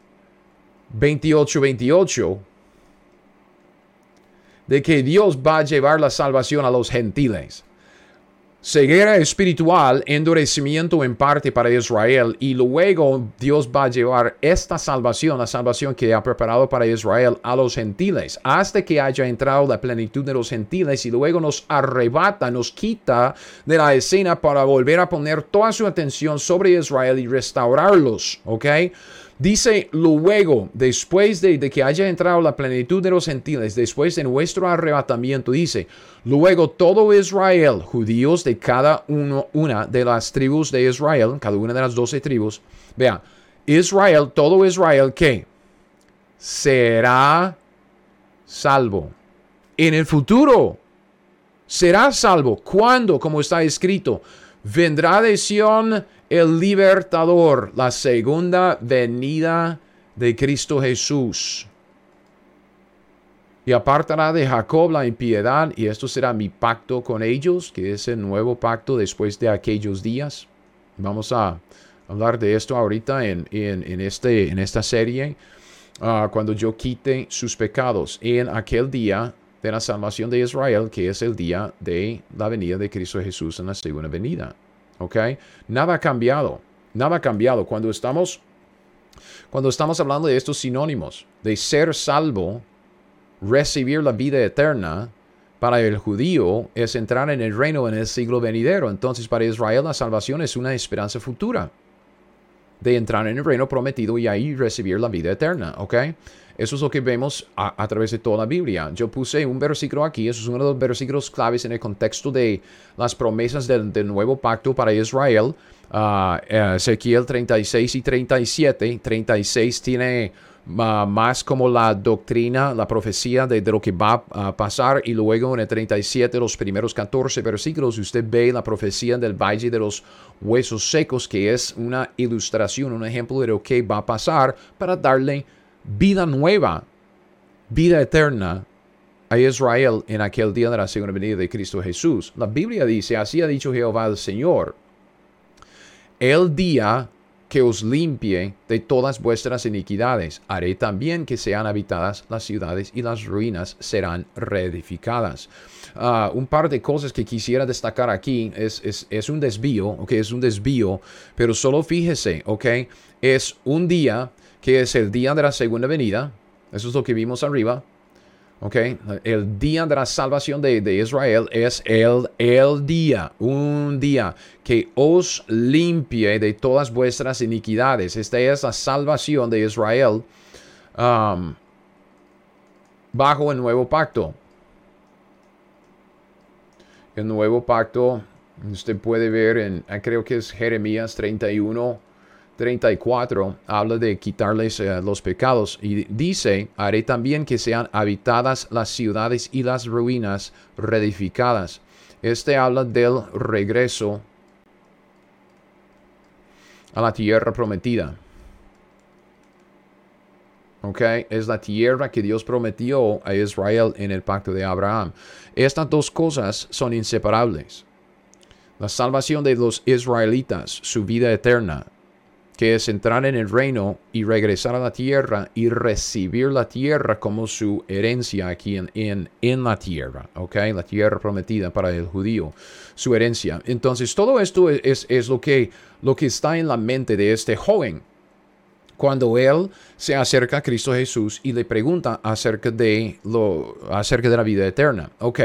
28, 28 de que Dios va a llevar la salvación a los gentiles ceguera espiritual, endurecimiento en parte para Israel y luego Dios va a llevar esta salvación, la salvación que ha preparado para Israel a los gentiles, hasta que haya entrado la plenitud de los gentiles y luego nos arrebata, nos quita de la escena para volver a poner toda su atención sobre Israel y restaurarlos, ¿ok? Dice luego, después de, que haya entrado la plenitud de los gentiles, después de nuestro arrebatamiento, dice, luego todo Israel, judíos de cada uno, una de las tribus de Israel, cada una de las doce tribus, vea, Israel, todo Israel, ¿qué? Será salvo. En el futuro, será salvo. ¿Cuándo? Como está escrito, vendrá de Sion el libertador, la segunda venida de Cristo Jesús. Y apartará de Jacob la impiedad, y esto será mi pacto con ellos, que es el nuevo pacto después de aquellos días. Vamos a hablar de esto ahorita en, este, en esta serie. Ah, cuando yo quite sus pecados en aquel día de la salvación de Israel, que es el día de la venida de Cristo Jesús en la segunda venida. ¿Ok? Nada ha cambiado. Nada ha cambiado. Cuando estamos, cuando estamos hablando de estos sinónimos, de ser salvo, recibir la vida eterna, para el judío es entrar en el reino en el siglo venidero. Entonces para Israel la salvación es una esperanza futura de entrar en el reino prometido y ahí recibir la vida eterna. ¿Ok? Eso es lo que vemos a, través de toda la Biblia. Yo puse un versículo aquí, eso es uno de los versículos claves en el contexto de las promesas del, nuevo pacto para Israel. Uh, Ezequiel 36 y 37. 36 tiene uh, más como la doctrina, la profecía de, lo que va a pasar. Y luego en el 37, los primeros 14 versículos, usted ve la profecía del valle de los huesos secos, que es una ilustración, un ejemplo de lo que va a pasar para darle vida nueva, vida eterna a Israel en aquel día de la segunda venida de Cristo Jesús. La Biblia dice, así ha dicho Jehová el Señor, el día que os limpie de todas vuestras iniquidades. Haré también que sean habitadas las ciudades y las ruinas serán reedificadas. Ah, un par de cosas que quisiera destacar aquí es, es, un desvío, ok, es un desvío, pero solo fíjese, ok, es un día que es el día de la segunda venida, eso es lo que vimos arriba, Okay. El día de la salvación de, Israel es el, el, día, un día que os limpie de todas vuestras iniquidades. Esta es la salvación de Israel um, bajo el nuevo pacto. El nuevo pacto, usted puede ver en, creo que es Jeremías 31, 34 habla de quitarles eh, los pecados y dice, haré también que sean habitadas las ciudades y las ruinas reedificadas. Este habla del regreso a la tierra prometida. ¿Ok? Es la tierra que Dios prometió a Israel en el pacto de Abraham. Estas dos cosas son inseparables. La salvación de los israelitas, su vida eterna, que es entrar en el reino y regresar a la tierra y recibir la tierra como su herencia aquí en, en, en, la tierra, ¿ok? La tierra prometida para el judío, su herencia. Entonces, todo esto es, es lo, que, lo que está en la mente de este joven cuando él se acerca a Cristo Jesús y le pregunta acerca de, lo, acerca de la vida eterna. Ok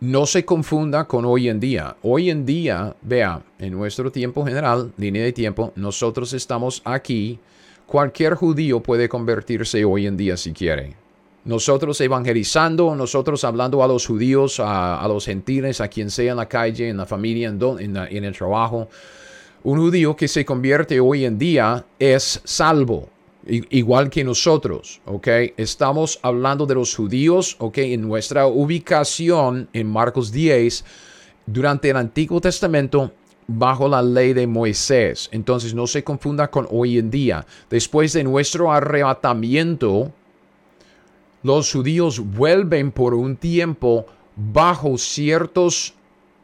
no se confunda con hoy en día. Hoy en día, vea, en nuestro tiempo general, línea de tiempo, nosotros estamos aquí. Cualquier judío puede convertirse hoy en día si quiere. Nosotros evangelizando, nosotros hablando a los judíos, a, los gentiles, a quien sea en la calle, en la familia, en, el trabajo. Un judío que se convierte hoy en día es salvo igual que nosotros, ¿ok? Estamos hablando de los judíos, ¿ok? En nuestra ubicación en Marcos 10, durante el Antiguo Testamento, bajo la ley de Moisés. Entonces no se confunda con hoy en día. Después de nuestro arrebatamiento, los judíos vuelven por un tiempo bajo ciertos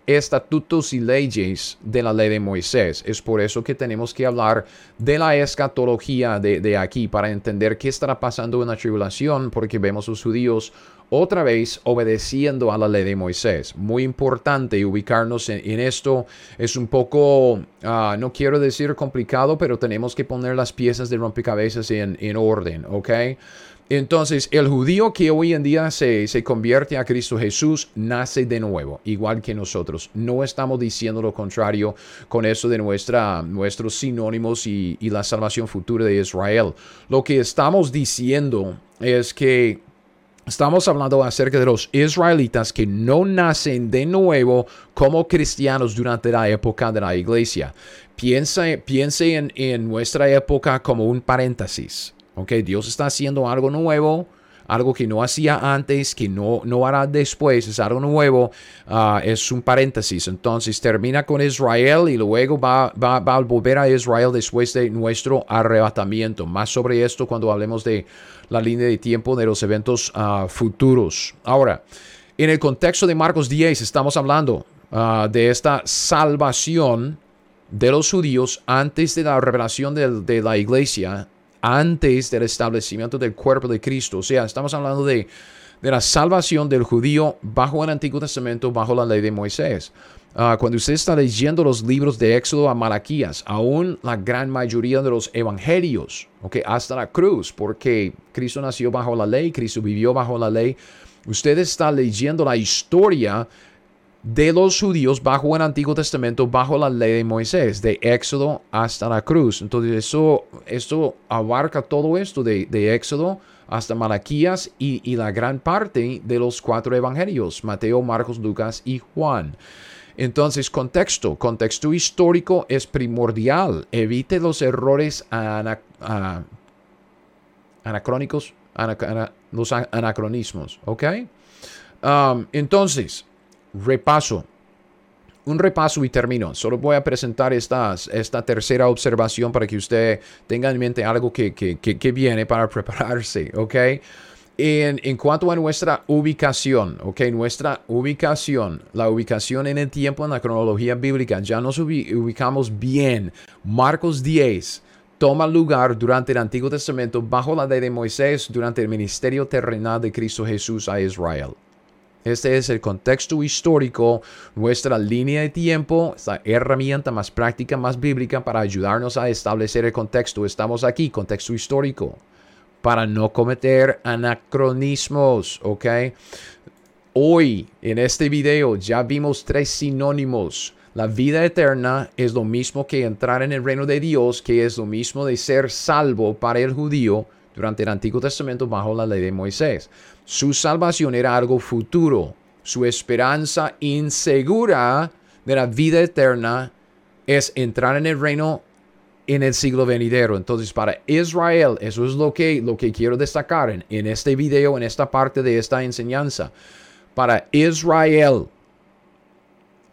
estatutos y leyes de la ley de Moisés. Es por eso que tenemos que hablar de la escatología de, aquí para entender qué estará pasando en la tribulación, porque vemos a los judíos otra vez obedeciendo a la ley de Moisés. Muy importante ubicarnos en, esto. Es un poco, ah, no quiero decir complicado, pero tenemos que poner las piezas de rompecabezas en orden, ¿ok? Entonces, el judío que hoy en día se, convierte a Cristo Jesús nace de nuevo, igual que nosotros. No estamos diciendo lo contrario con eso de nuestra, nuestros sinónimos y, y la salvación futura de Israel. Lo que estamos diciendo es que Estamos hablando acerca de los israelitas que no nacen de nuevo como cristianos durante la época de la iglesia. Piense, piense en, en nuestra época como un paréntesis. Ok, Dios está haciendo algo nuevo, algo que no hacía antes, que no, no hará después, es algo nuevo, ah, es un paréntesis. Entonces termina con Israel y luego va, va, a volver a Israel después de nuestro arrebatamiento. Más sobre esto cuando hablemos de la línea de tiempo de los eventos ah, futuros. Ahora, en el contexto de Marcos 10 estamos hablando ah, de esta salvación de los judíos antes de la revelación de la iglesia antes del establecimiento del cuerpo de Cristo. O sea, estamos hablando de, la salvación del judío bajo el Antiguo Testamento, bajo la ley de Moisés. Ah, cuando usted está leyendo los libros de Éxodo a Malaquías, aún la gran mayoría de los evangelios, okay, hasta la cruz, porque Cristo nació bajo la ley, Cristo vivió bajo la ley, usted está leyendo la historia de los judíos bajo el Antiguo Testamento, bajo la ley de Moisés, de Éxodo hasta la cruz. Entonces eso, esto abarca todo esto de, Éxodo hasta Malaquías y, y, la gran parte de los cuatro evangelios, Mateo, Marcos, Lucas y Juan. Entonces, contexto, contexto histórico es primordial. Evite los errores anacrónicos, los anacronismos, ¿ok? Um, entonces, repaso. Un repaso y termino. Solo voy a presentar esta tercera observación para que usted tenga en mente algo que, viene para prepararse, ¿ok? en, en, cuanto a nuestra ubicación, ok, nuestra ubicación, la ubicación en el tiempo, en la cronología bíblica, ya nos ubicamos bien. Marcos 10 toma lugar durante el Antiguo Testamento bajo la ley de Moisés durante el ministerio terrenal de Cristo Jesús a Israel. Este es el contexto histórico, nuestra línea de tiempo, esta herramienta más práctica, más bíblica para ayudarnos a establecer el contexto. Estamos aquí, contexto histórico, para no cometer anacronismos, ¿ok? Hoy, en este video, ya vimos tres sinónimos. La vida eterna es lo mismo que entrar en el reino de Dios, que es lo mismo de ser salvo para el judío durante el Antiguo Testamento bajo la ley de Moisés. Su salvación era algo futuro. Su esperanza insegura de la vida eterna es entrar en el reino en el siglo venidero. Entonces, para Israel, eso es lo que, lo que quiero destacar en, en este video, en esta parte de esta enseñanza. Para Israel,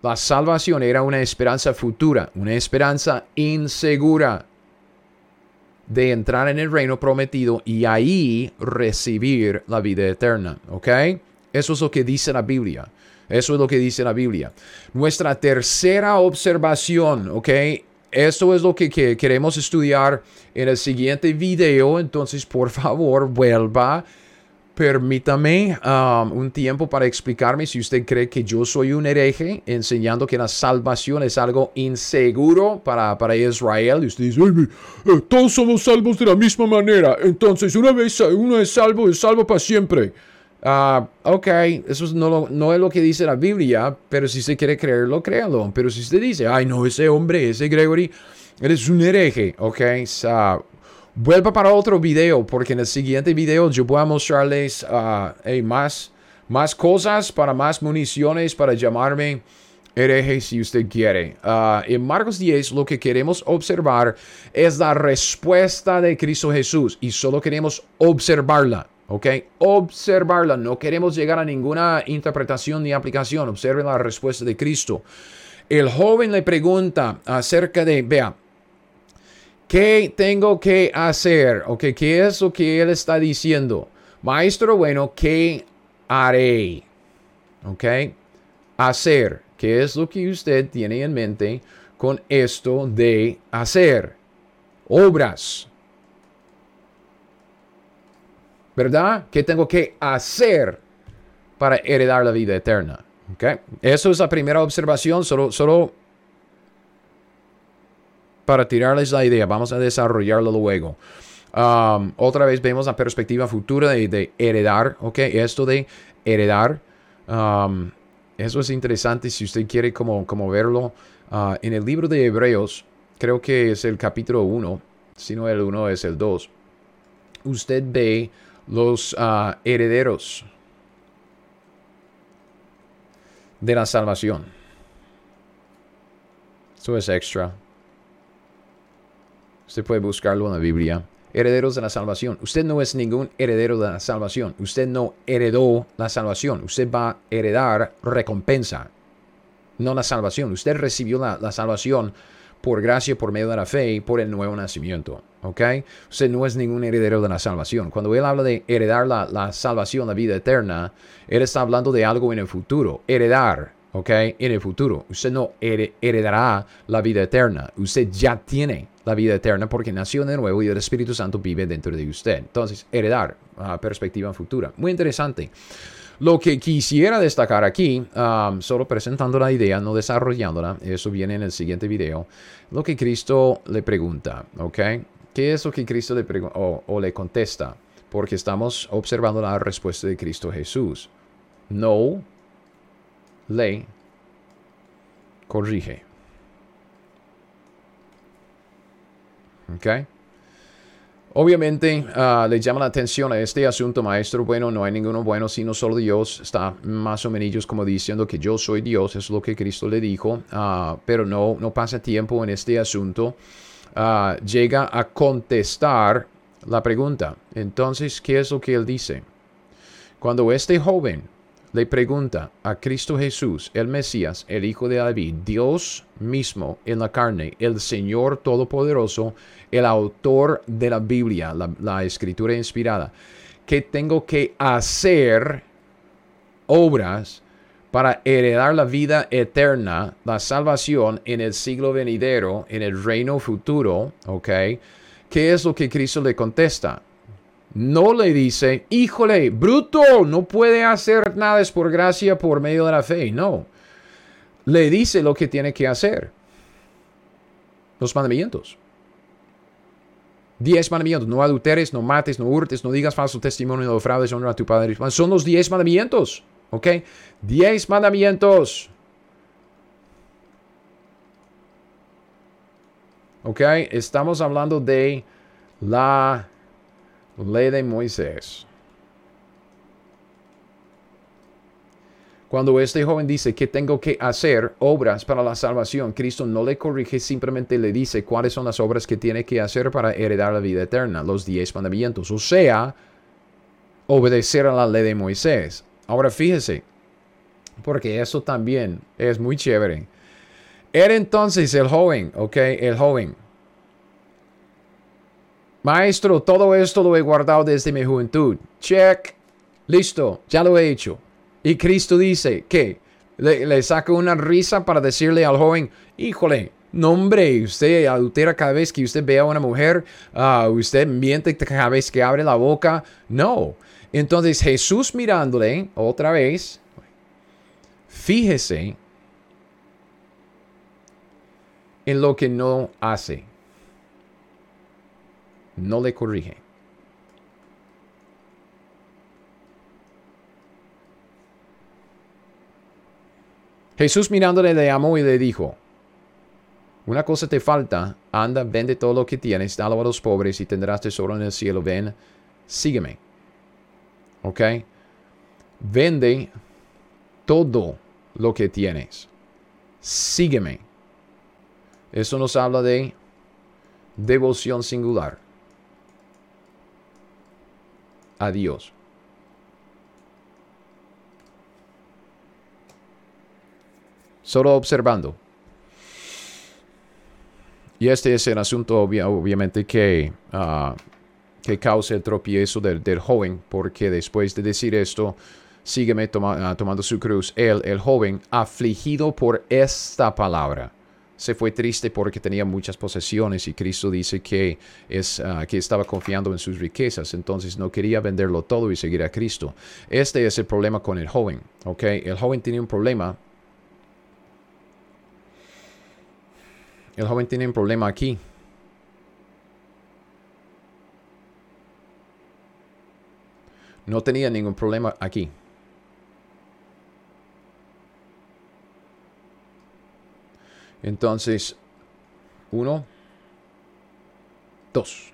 la salvación era una esperanza futura, una esperanza insegura de entrar en el reino prometido y ahí recibir la vida eterna. ¿Ok? Eso es lo que dice la Biblia. Eso es lo que dice la Biblia. Nuestra tercera observación, ¿ok? Esto es lo que, que queremos estudiar en el siguiente video. Entonces, por favor, vuelva Permítame um, un tiempo para explicarme si usted cree que yo soy un hereje enseñando que la salvación es algo inseguro para, para Israel. Y usted dice, eh, todos somos salvos de la misma manera. Entonces, una vez uno es salvo, es salvo para siempre. Uh, ok, eso no, no, es lo que dice la Biblia, pero si usted quiere creerlo, créalo. Pero si usted dice, ay no, ese hombre, ese Gregory, eres un hereje, ok, so, Vuelva para otro video porque en el siguiente video yo voy a mostrarles uh, más, más cosas para más municiones para llamarme hereje si usted quiere. Uh, en Marcos 10 lo que queremos observar es la respuesta de Cristo Jesús y solo queremos observarla. ¿Ok? Observarla. No queremos llegar a ninguna interpretación ni aplicación. Observe la respuesta de Cristo. El joven le pregunta acerca de, vea, ¿Qué tengo que hacer? ¿Ok? ¿Qué es lo que él está diciendo? Maestro bueno, ¿qué haré? ¿Ok? Hacer. ¿Qué es lo que usted tiene en mente con esto de hacer? Obras. ¿Verdad? ¿Qué tengo que hacer para heredar la vida eterna? ¿Ok? Eso es la primera observación. Solo, solo para tirarles la idea. Vamos a desarrollarlo luego. Um, otra vez vemos la perspectiva futura de, heredar, ¿ok? Esto de heredar. Um, eso es interesante si usted quiere como, como verlo. Uh, en el libro de Hebreos, creo que es el capítulo 1, si no el 1 es el 2. Usted ve los uh, herederos de la salvación. Eso es extra. Usted puede buscarlo en la Biblia. Herederos de la salvación. Usted no es ningún heredero de la salvación. Usted no heredó la salvación. Usted va a heredar recompensa, no la salvación. Usted recibió la, salvación por gracia, por medio de la fe y por el nuevo nacimiento. ¿Ok? Usted no es ningún heredero de la salvación. Cuando él habla de heredar la, la salvación, la vida eterna, él está hablando de algo en el futuro. Heredar, ¿ok? En el futuro. Usted no heredará la vida eterna. Usted ya tiene la vida eterna porque nació de nuevo y el Espíritu Santo vive dentro de usted. Entonces, heredar, uh, perspectiva futura. Muy interesante. Lo que quisiera destacar aquí, um, solo presentando la idea, no desarrollándola, eso viene en el siguiente video, lo que Cristo le pregunta, ¿ok? ¿Qué es lo que Cristo le pregunta o, o le contesta? Porque estamos observando la respuesta de Cristo Jesús. No le corrige. ¿Ok? Obviamente ah, le llama la atención a este asunto, maestro. Bueno, no hay ninguno bueno sino solo Dios. Está más o menos como diciendo que yo soy Dios, es lo que Cristo le dijo. Ah, pero no, no pasa tiempo en este asunto. Ah, llega a contestar la pregunta. Entonces, ¿qué es lo que él dice? Cuando este joven le pregunta a Cristo Jesús, el Mesías, el Hijo de David, Dios mismo en la carne, el Señor Todopoderoso, el autor de la Biblia, la, escritura inspirada. que tengo que hacer obras para heredar la vida eterna, la salvación en el siglo venidero, en el reino futuro, ¿ok? ¿Qué es lo que Cristo le contesta? No le dice, híjole, bruto, no puede hacer nada, es por gracia, por medio de la fe. No. Le dice lo que tiene que hacer. Los mandamientos. Diez mandamientos. No adulteres, no mates, no hurtes, no digas falso testimonio, no fraudes, honra a tu padre. Son los diez mandamientos. ¿Ok? Diez mandamientos. ¿Ok? Estamos hablando de la ley de Moisés. Cuando este joven dice que tengo que hacer obras para la salvación, Cristo no le corrige, simplemente le dice cuáles son las obras que tiene que hacer para heredar la vida eterna, los diez mandamientos, o sea, obedecer a la ley de Moisés. Ahora fíjese, porque eso también es muy chévere. Era entonces el joven, ok, el joven. Maestro, todo esto lo he guardado desde mi juventud. Check. Listo, ya lo he hecho. Y Cristo dice que le, saca una risa para decirle al joven, híjole, no hombre, usted adultera cada vez que usted ve a una mujer, uh, usted miente cada vez que abre la boca. No. Entonces Jesús mirándole otra vez, fíjese en lo que no hace. No le corrige. Jesús mirándole le amó y le dijo, una cosa te falta, anda, vende todo lo que tienes, dalo a los pobres y tendrás tesoro en el cielo, ven, sígueme. ¿Ok? Vende todo lo que tienes. Sígueme. Eso nos habla de devoción singular a Dios. Solo observando. Y este es el asunto obviamente que ah, que causa el tropiezo del, joven, porque después de decir esto, sígueme ah, tomando su cruz. Él, el joven, afligido por esta palabra, se fue triste porque tenía muchas posesiones y Cristo dice que, es, ah, que estaba confiando en sus riquezas, entonces no quería venderlo todo y seguir a Cristo. Este es el problema con el joven, ¿ok? El joven tiene un problema. El joven tiene un problema aquí No tenía ningún problema aquí. Entonces, uno, dos.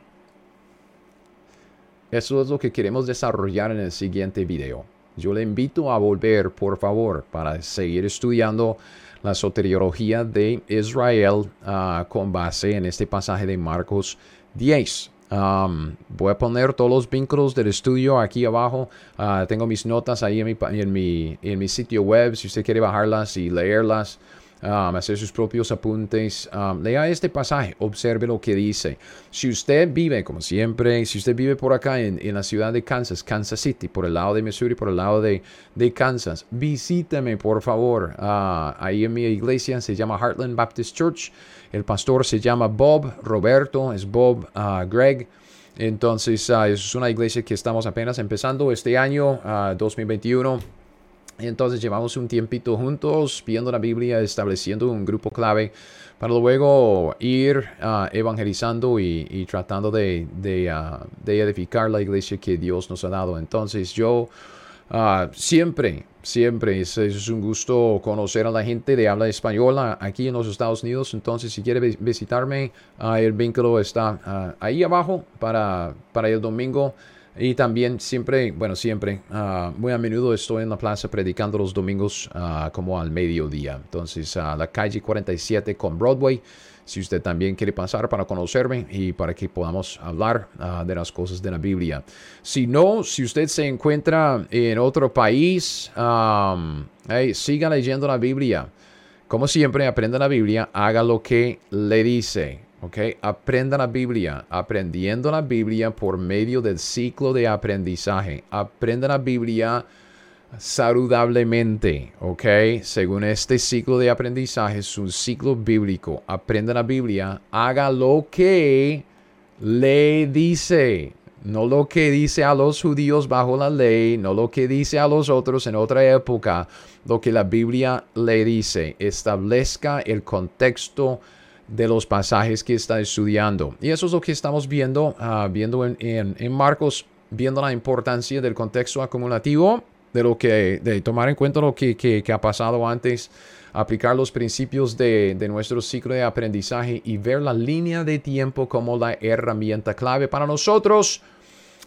Eso es lo que queremos desarrollar en el siguiente video. Yo le invito a volver, por favor, para seguir estudiando la soteriología de Israel ah, con base en este pasaje de Marcos 10 voy a poner todos los vínculos del estudio aquí abajo. Ah, tengo mis notas ahí en mi, en, mi, en mi sitio web. Si usted quiere bajarlas y leerlas, hacer sus propios apuntes, lea este pasaje, observe lo que dice. Si usted vive, como siempre, si usted vive por acá en, en la ciudad de Kansas, Kansas City, por el lado de Missouri, por el lado de, de Kansas, visíteme por favor. Ah, ahí en mi iglesia se llama Heartland Baptist Church. El pastor se llama Bob Roberto, es Bob uh, Greg. Entonces, uh, es una iglesia que estamos apenas empezando este año, 2021. Entonces llevamos un tiempito juntos viendo la Biblia, estableciendo un grupo clave para luego ir evangelizando y, tratando de, de, edificar la iglesia que Dios nos ha dado. Entonces yo Ah, siempre, siempre es, un gusto conocer a la gente de habla española aquí en los Estados Unidos. Entonces, si quiere visitarme, ah, el vínculo está ah, ahí abajo para el domingo. Y también siempre, bueno, siempre, muy a menudo estoy en la plaza predicando los domingos como al mediodía. Entonces, a la calle 47 con Broadway si usted también quiere pasar para conocerme y para que podamos hablar ah, de las cosas de la Biblia. Si no, si usted se encuentra en otro país, siga leyendo la Biblia. Como siempre, aprenda la Biblia, haga lo que le dice. ¿Ok? Aprenda la Biblia, aprendiendo la Biblia por medio del ciclo de aprendizaje. Aprenda la Biblia saludablemente, ¿ok? Según este ciclo de aprendizaje, es un ciclo bíblico. Aprenda la Biblia, haga lo que le dice, no lo que dice a los judíos bajo la ley, no lo que dice a los otros en otra época, lo que la Biblia le dice. Establezca el contexto de los pasajes que está estudiando. Y eso es lo que estamos viendo, ah, viendo en, en, Marcos, viendo la importancia del contexto acumulativo, de lo que, de tomar en cuenta lo que, que, ha pasado antes, aplicar los principios de, de, nuestro ciclo de aprendizaje y ver la línea de tiempo como la herramienta clave para nosotros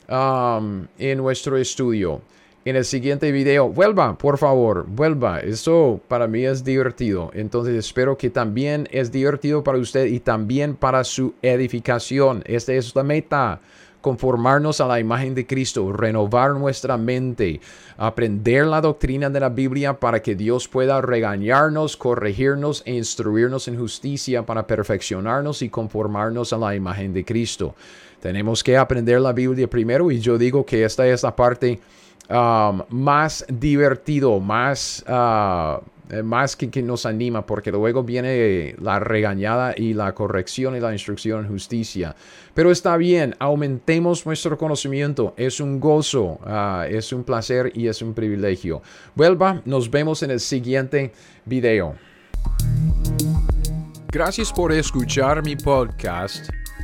en nuestro estudio en el siguiente video. Vuelva, por favor, vuelva. Eso para mí es divertido. Entonces espero que también es divertido para usted y también para su edificación. Esta es la meta. Conformarnos a la imagen de Cristo, renovar nuestra mente, aprender la doctrina de la Biblia para que Dios pueda regañarnos, corregirnos e instruirnos en justicia para perfeccionarnos y conformarnos a la imagen de Cristo. Tenemos que aprender la Biblia primero y yo digo que esta es la parte Um, más divertido, más, uh, más que, que, nos anima, porque luego viene la regañada y la corrección y la instrucción en justicia. Pero está bien, aumentemos nuestro conocimiento, es un gozo, uh, es un placer y es un privilegio. Vuelva, nos vemos en el siguiente video. Gracias por escuchar mi podcast